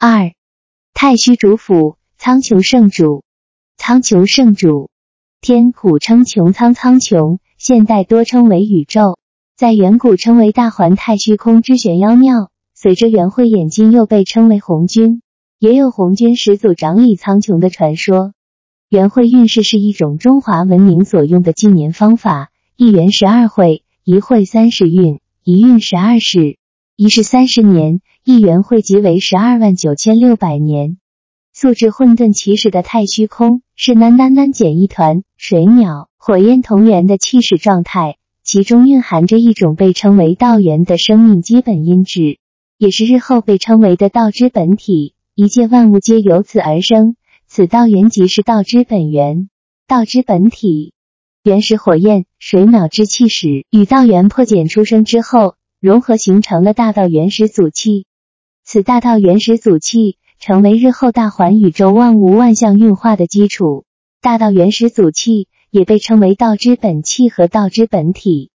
二、太虚主府，苍穹圣主。苍穹圣主，天古称穹苍，苍穹现代多称为宇宙，在远古称为大环太虚空之玄妖庙。随着元会演进，又被称为红军，也有红军始祖掌理苍穹的传说。元会运势是一种中华文明所用的纪年方法，一元十二会，一会三十运，一运十二世，一世三十年，一元汇集为十二万九千六百年。素质混沌起始的太虚空是喃喃喃减一团水鸟、火焰同源的气势状态，其中蕴含着一种被称为道源的生命基本因质，也是日后被称为的道之本体。一切万物皆由此而生，此道源即是道之本源、道之本体。原始火焰、水鸟之气始与道源破茧出生之后，融合形成了大道原始祖气。此大道原始祖气。成为日后大环宇宙万物万象运化的基础。大道原始祖气也被称为道之本气和道之本体。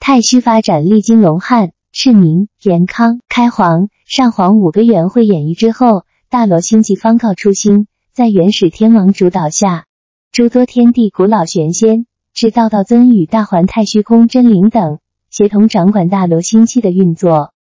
太虚发展历经龙汉、赤明、延康、开皇、上皇五个元会演绎之后，大罗星际方告初心，在元始天王主导下，诸多天地古老玄仙、至道道尊与大环太虚空真灵等，协同掌管大罗星系的运作。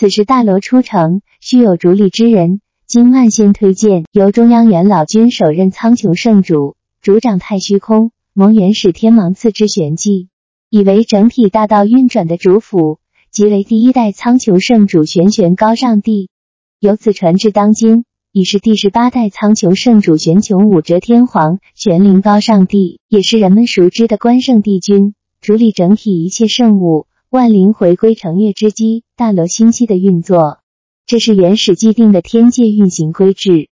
此时大罗初成，须有主理之人。经万仙推荐，由中央元老君首任苍穹圣主，主掌太虚空，蒙元始天王赐之玄机，以为整体大道运转的主辅，即为第一代苍穹圣主玄玄高上帝。由此传至当今，已是第十八代苍穹圣主玄穹武则天皇玄灵高上帝，也是人们熟知的关圣帝君，主理整体一切圣物，万灵回归成月之基，大罗星系的运作。这是原始既定的天界运行规制。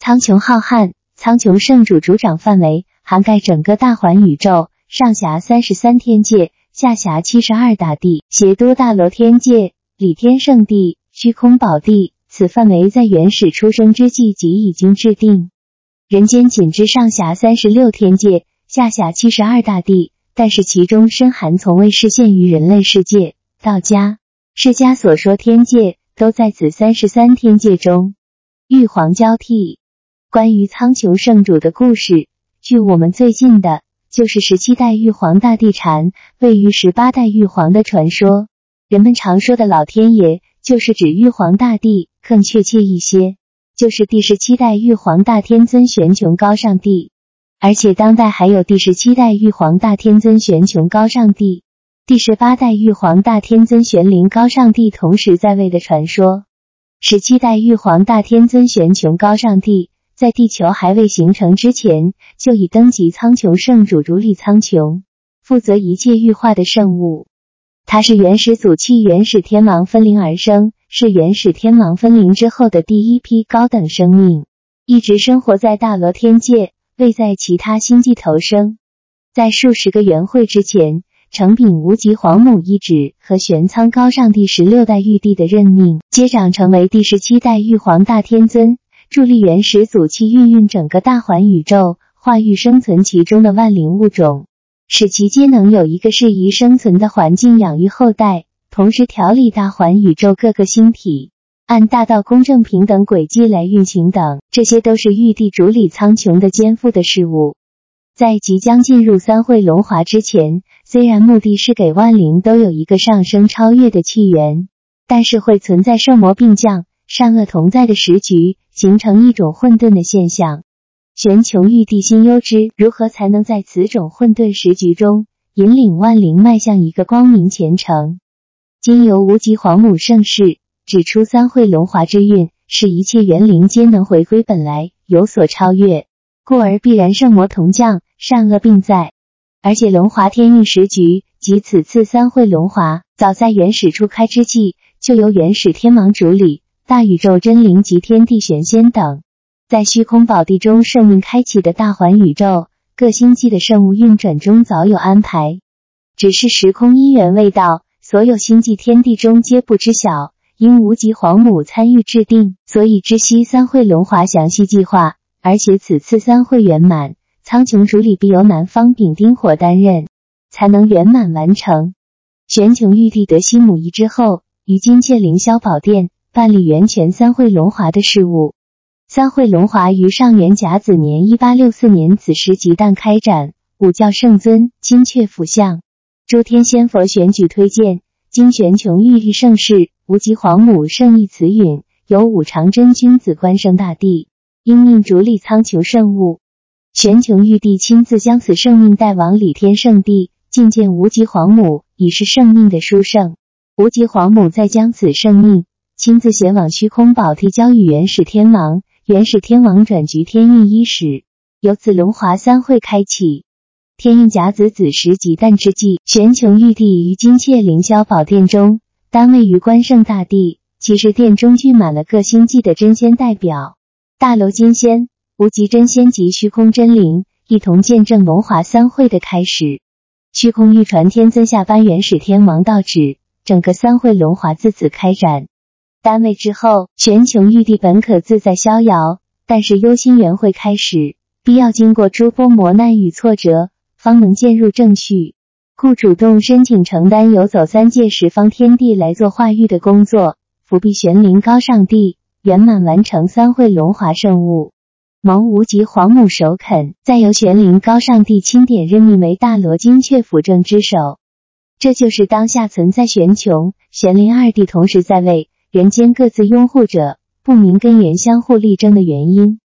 苍穹浩瀚，苍穹圣主主掌范围涵盖整个大环宇宙，上辖三十三天界，下辖七十二大地，协都大罗天界、理天圣地、虚空宝地。此范围在原始出生之际即已经制定。人间仅知上辖三十六天界，下辖七十二大地，但是其中深含从未实现于人类世界。道家、释迦所说天界。都在此三十三天界中，玉皇交替。关于苍穹圣主的故事，距我们最近的就是十七代玉皇大帝禅位于十八代玉皇的传说。人们常说的老天爷，就是指玉皇大帝，更确切一些，就是第十七代玉皇大天尊玄穹高上帝。而且当代还有第十七代玉皇大天尊玄穹高上帝。第十八代玉皇大天尊玄灵高上帝同时在位的传说。十七代玉皇大天尊玄穹高上帝在地球还未形成之前，就已登极苍穹圣主，主理苍穹，负责一切玉化的圣物。他是原始祖气元始天王分灵而生，是元始天王分灵之后的第一批高等生命，一直生活在大罗天界，未在其他星际投生。在数十个元会之前。承禀无极皇母一旨和玄苍高上帝十六代玉帝的任命，接掌成为第十七代玉皇大天尊，助力原始祖气运运整个大环宇宙，化育生存其中的万灵物种，使其皆能有一个适宜生存的环境养育后代，同时调理大环宇宙各个星体，按大道公正平等轨迹来运行等，这些都是玉帝主理苍穹的肩负的事物。在即将进入三会龙华之前。虽然目的是给万灵都有一个上升超越的气源，但是会存在圣魔并降、善恶同在的时局，形成一种混沌的现象。玄穹玉帝心忧之，如何才能在此种混沌时局中引领万灵迈向一个光明前程？经由无极皇母盛世指出，三会龙华之运是一切元灵皆能回归本来，有所超越，故而必然圣魔同降，善恶并在。而且龙华天运时局及此次三会龙华，早在原始初开之际，就由原始天王主理，大宇宙真灵及天地玄仙等，在虚空宝地中圣命开启的大环宇宙各星际的圣物运转中早有安排，只是时空因缘未到，所有星际天地中皆不知晓。因无极皇母参与制定，所以知悉三会龙华详细计划，而且此次三会圆满。苍穹主理必由南方丙丁火担任，才能圆满完成。玄穹玉帝得西母仪之后，于金阙凌霄宝殿办理元泉三会龙华的事务。三会龙华于上元甲子年一八六四年子时即旦开展，五教圣尊、金阙辅相、诸天仙佛选举推荐，经玄穹玉帝盛世、无极皇母圣意慈允，由五常真君子关圣大帝应命主理苍穹圣物。玄穹玉帝亲自将此圣命带往李天圣地，觐见无极皇母，已是圣命的殊胜。无极皇母再将此圣命亲自写往虚空宝地，交与元始天王。元始天王转局天运伊始，由此龙华三会开启。天运甲子子时极旦之际，玄穹玉帝于金阙凌霄宝殿中，单位于关圣大帝。其实殿中聚满了各星际的真仙代表，大罗金仙、无极真仙及虚空真灵，一同见证龙华三会的开始。虚空玉传天尊下颁元始天王道旨，整个三会龙华自此开展。单位之后，玄穹玉帝本可自在逍遥，但是忧心缘会开始，必要经过诸多磨难与挫折，方能渐入正序，故主动申请承担游走三界十方天地来做化育的工作，辅弼玄灵高上帝圆满完成三会龙华圣物。蒙无极皇母首肯，再由玄灵高上帝钦点任命为大罗金阙辅政之首。这就是当下存在玄穹、玄灵二帝同时在位。人间各自拥护者，不明根源，相互力争的原因。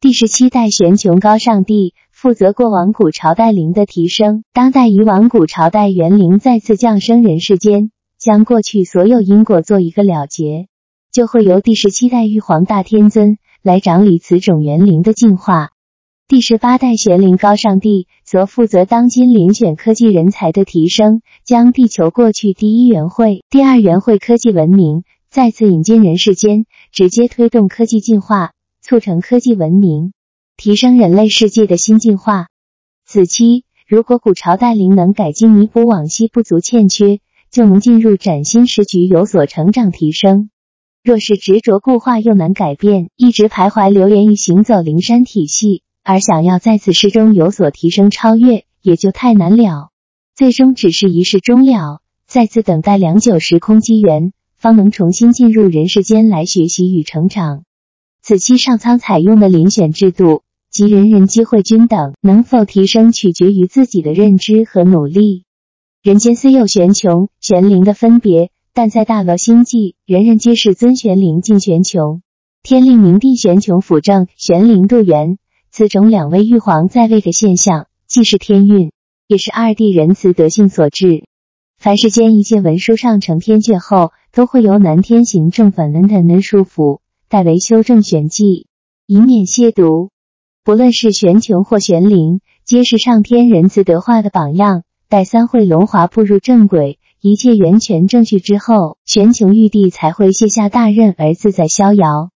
第十七代玄穹高上帝负责过往古朝代灵的提升，当代以往古朝代元灵再次降生人世间，将过去所有因果做一个了结，就会由第十七代玉皇大天尊来掌理此种元灵的进化。第十八代玄灵高上帝则负责当今遴选科技人才的提升，将地球过去第一元会、第二元会科技文明。再次引进人世间，直接推动科技进化，促成科技文明，提升人类世界的新进化。此期，如果古朝代灵能改进弥补往昔不足欠缺，就能进入崭新时局，有所成长提升。若是执着固化又难改变，一直徘徊流连于行走灵山体系，而想要在此世中有所提升超越，也就太难了。最终只是一世终了，再次等待良久时空机缘。方能重新进入人世间来学习与成长。此期上苍采用的遴选制度，及人人机会均等，能否提升取决于自己的认知和努力。人间虽有玄穹、玄灵的分别，但在大罗星际，人人皆是尊玄灵敬玄穹，天令明帝玄穹辅政，玄灵度元。此种两位玉皇在位的现象，既是天运，也是二帝仁慈德性所致。凡世间一切文书上承天阙后，都会由南天行正本能的能书府代为修正玄迹，以免亵渎。不论是玄穹或玄灵，皆是上天仁慈德化的榜样。待三会龙华步入正轨，一切源泉正序之后，玄穹玉帝才会卸下大任而自在逍遥。